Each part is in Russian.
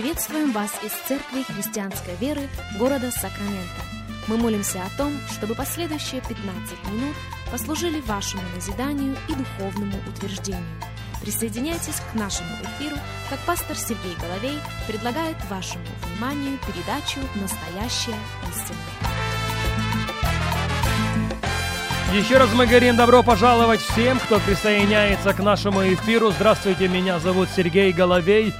Приветствуем вас из Церкви Христианской Веры города Сакраменто. Мы молимся о том, чтобы последующие 15 минут послужили вашему назиданию и духовному утверждению. Присоединяйтесь к нашему эфиру, как пастор Сергей Головей предлагает вашему вниманию передачу «Настоящая истина». Еще раз мы говорим добро пожаловать всем, кто присоединяется к нашему эфиру. Здравствуйте, меня зовут Сергей Головей.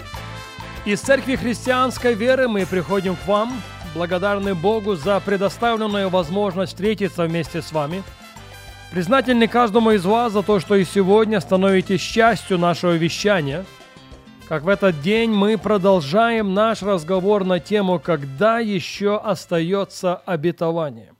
Из Церкви Христианской Веры мы приходим к вам, благодарны Богу за предоставленную возможность встретиться вместе с вами. Признательны каждому из вас за то, что и сегодня становитесь частью нашего вещания. Как в этот день мы продолжаем наш разговор на тему «Когда еще остается обетование?».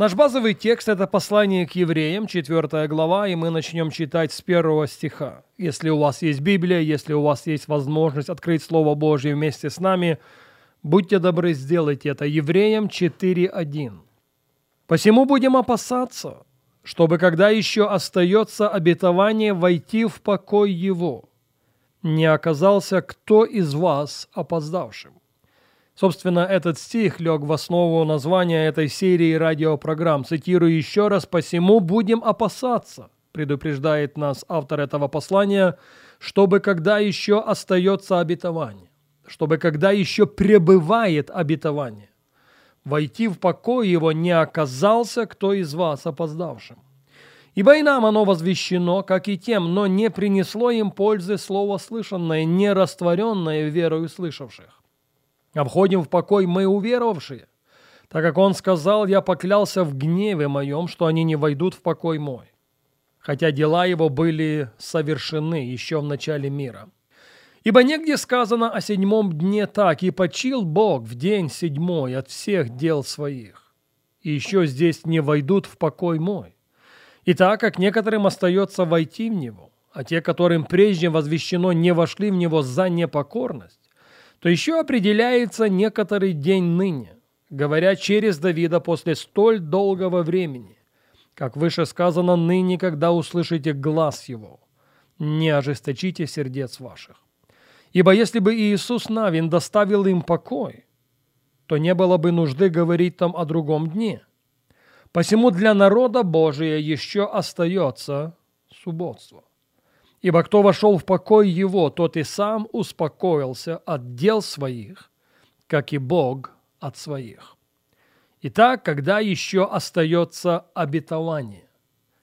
Наш базовый текст – это послание к евреям, 4 глава, и мы начнем читать с первого стиха. Если у вас есть Библия, если у вас есть возможность открыть Слово Божье вместе с нами, будьте добры, сделайте это. Евреям 4.1. «Посему будем опасаться, чтобы, когда еще остается обетование, войти в покой его, не оказался кто из вас опоздавшим». Собственно, этот стих лег в основу названия этой серии радиопрограмм. Цитирую еще раз, «Посему будем опасаться», предупреждает нас автор этого послания, чтобы когда еще остается обетование, чтобы когда еще пребывает обетование, войти в покой его не оказался кто из вас опоздавшим. Ибо и нам оно возвещено, как и тем, но не принесло им пользы слово слышанное, не растворенное верою слышавших. Входим в покой мы уверовавшие, так как он сказал, я поклялся в гневе моем, что они не войдут в покой мой, хотя дела его были совершены еще в начале мира. Ибо негде сказано о седьмом дне так, и почил Бог в день седьмой от всех дел своих, и еще здесь не войдут в покой мой. И так как некоторым остается войти в него, а те, которым прежде возвещено, не вошли в него за непокорность, то еще определяется некоторый день ныне, говоря через Давида после столь долгого времени, как выше сказано ныне, когда услышите глаз его, не ожесточите сердец ваших. Ибо если бы Иисус Навин доставил им покой, то не было бы нужды говорить там о другом дне. Посему для народа Божия еще остается субботство. Ибо кто вошел в покой его, тот и сам успокоился от дел своих, как и Бог от своих. Итак, когда еще остается обетование?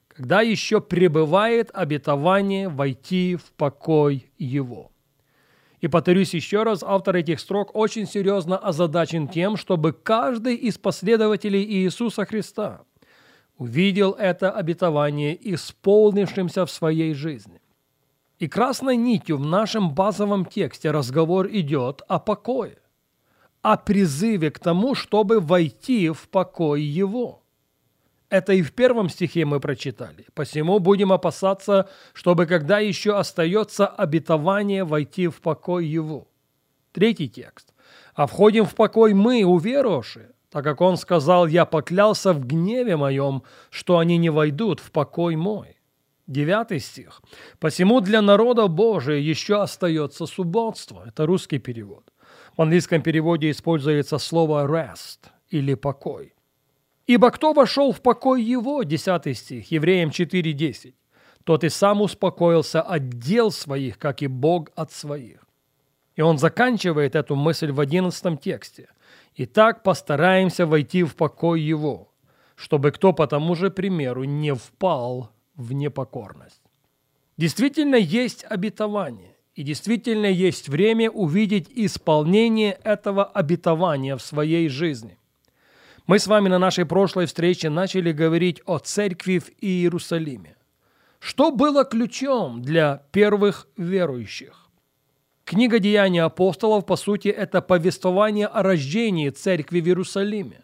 Когда еще пребывает обетование войти в покой его? И повторюсь еще раз, автор этих строк очень серьезно озадачен тем, чтобы каждый из последователей Иисуса Христа увидел это обетование исполнившимся в своей жизни. И красной нитью в нашем базовом тексте разговор идет о покое, о призыве к тому, чтобы войти в покой его. Это и в первом стихе мы прочитали. Посему будем опасаться, чтобы когда еще остается обетование войти в покой его. Третий текст. А входим в покой мы, уверовавшие, так как он сказал, я поклялся в гневе моем, что они не войдут в покой мой. Девятый стих. «Посему для народа Божия еще остается субботство». Это русский перевод. В английском переводе используется слово «rest» или «покой». «Ибо кто вошел в покой его?» Десятый стих, Евреям 4.10. «Тот и сам успокоился от дел своих, как и Бог от своих». И он заканчивает эту мысль в одиннадцатом тексте. «Итак, постараемся войти в покой его, чтобы кто по тому же примеру не впал в непокорность. Действительно есть обетование, и действительно есть время увидеть исполнение этого обетования в своей жизни. Мы с вами на нашей прошлой встрече начали говорить о церкви в Иерусалиме. Что было ключом для первых верующих? Книга Деяний апостолов, по сути, это повествование о рождении церкви в Иерусалиме,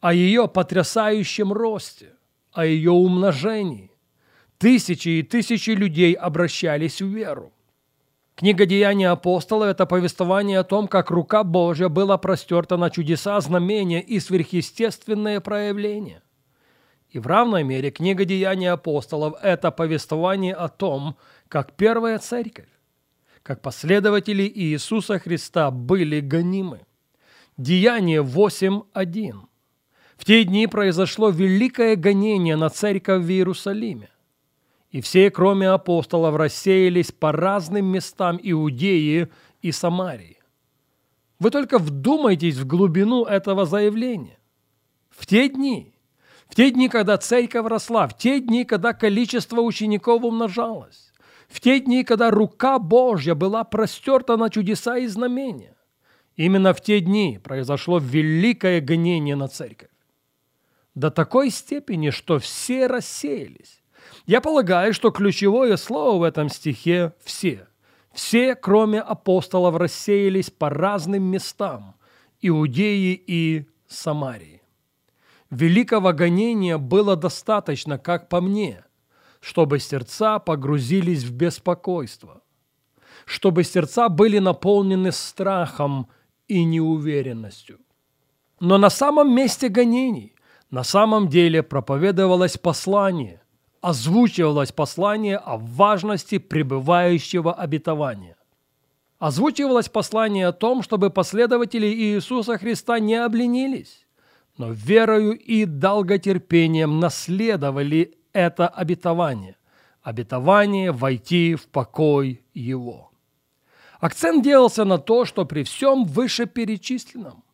о ее потрясающем росте, о ее умножении, Тысячи и тысячи людей обращались в веру. Книга Деяния апостолов – это повествование о том, как рука Божья была простерта на чудеса, знамения и сверхъестественные проявления. И в равной мере книга Деяния апостолов – это повествование о том, как первая церковь, как последователи Иисуса Христа были гонимы. Деяние 8.1. В те дни произошло великое гонение на церковь в Иерусалиме. И все, кроме апостолов, рассеялись по разным местам Иудеи и Самарии. Вы только вдумайтесь в глубину этого заявления. В те дни, в те дни, когда церковь росла, в те дни, когда количество учеников умножалось, в те дни, когда рука Божья была простерта на чудеса и знамения. Именно в те дни произошло великое гонение на церковь. До такой степени, что все рассеялись. Я полагаю, что ключевое слово в этом стихе – «все». Все, кроме апостолов, рассеялись по разным местам – Иудеи и Самарии. Великого гонения было достаточно, как по мне, чтобы сердца погрузились в беспокойство, чтобы сердца были наполнены страхом и неуверенностью. Но на самом месте гонений на самом деле проповедовалось послание, озвучивалось послание о важности пребывающего обетования. Озвучивалось послание о том, чтобы последователи Иисуса Христа не обленились, но верою и долготерпением наследовали это обетование. Обетование войти в покой Его. Акцент делался на то, что при всем вышеперечисленном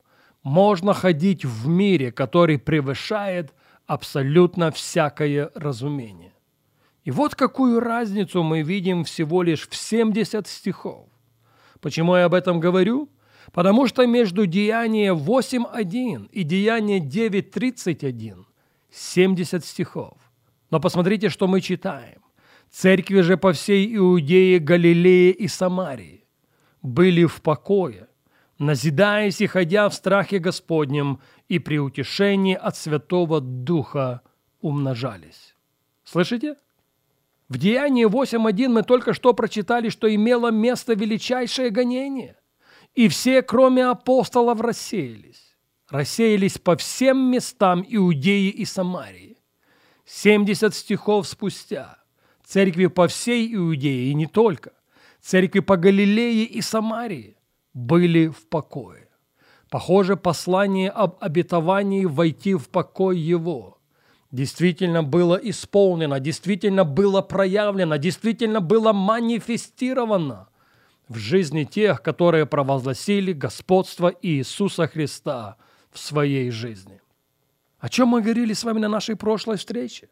можно ходить в мире, который превышает абсолютно всякое разумение. И вот какую разницу мы видим всего лишь в 70 стихов. Почему я об этом говорю? Потому что между Деяние 8.1 и Деяние 9.31 70 стихов. Но посмотрите, что мы читаем. Церкви же по всей Иудее, Галилее и Самарии были в покое, назидаясь и ходя в страхе Господнем, и при утешении от Святого Духа умножались. Слышите? В Деянии 8.1 мы только что прочитали, что имело место величайшее гонение, и все, кроме апостолов, рассеялись. Рассеялись по всем местам Иудеи и Самарии. 70 стихов спустя церкви по всей Иудее и не только, церкви по Галилее и Самарии были в покое. Похоже, послание об обетовании войти в покой его действительно было исполнено, действительно было проявлено, действительно было манифестировано в жизни тех, которые провозгласили господство Иисуса Христа в своей жизни. О чем мы говорили с вами на нашей прошлой встрече?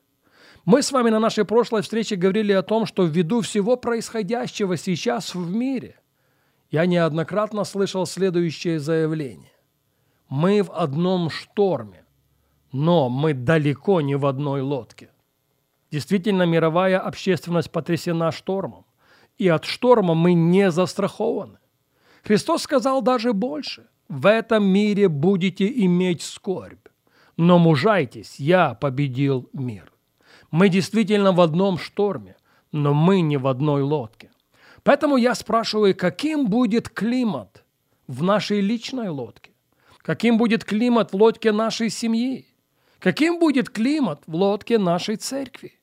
Мы с вами на нашей прошлой встрече говорили о том, что ввиду всего происходящего сейчас в мире, я неоднократно слышал следующее заявление. Мы в одном шторме, но мы далеко не в одной лодке. Действительно, мировая общественность потрясена штормом, и от шторма мы не застрахованы. Христос сказал даже больше. В этом мире будете иметь скорбь. Но мужайтесь, я победил мир. Мы действительно в одном шторме, но мы не в одной лодке. Поэтому я спрашиваю, каким будет климат в нашей личной лодке? Каким будет климат в лодке нашей семьи? Каким будет климат в лодке нашей церкви?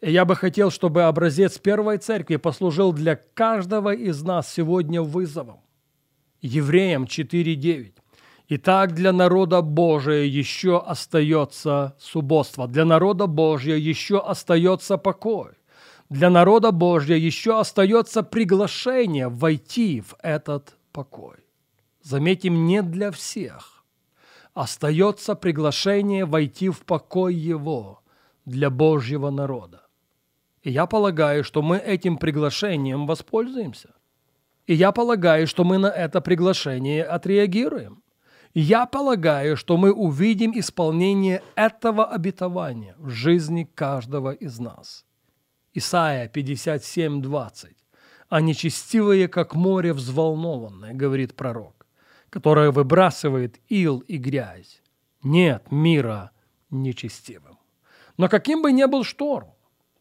И я бы хотел, чтобы образец первой церкви послужил для каждого из нас сегодня вызовом. Евреям 4.9. Итак, для народа Божия еще остается субботство, для народа Божия еще остается покой, для народа Божия еще остается приглашение войти в этот покой. Заметим, не для всех. Остается приглашение войти в покой Его для Божьего народа. И я полагаю, что мы этим приглашением воспользуемся. И я полагаю, что мы на это приглашение отреагируем. Я полагаю, что мы увидим исполнение этого обетования в жизни каждого из нас. Исайя 57, 20. «А нечестивые, как море взволнованное, — говорит пророк, — которое выбрасывает ил и грязь. Нет мира нечестивым. Но каким бы ни был шторм,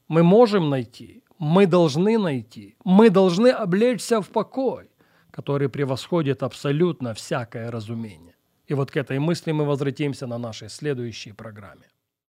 мы можем найти, мы должны найти, мы должны облечься в покой, который превосходит абсолютно всякое разумение. И вот к этой мысли мы возвратимся на нашей следующей программе.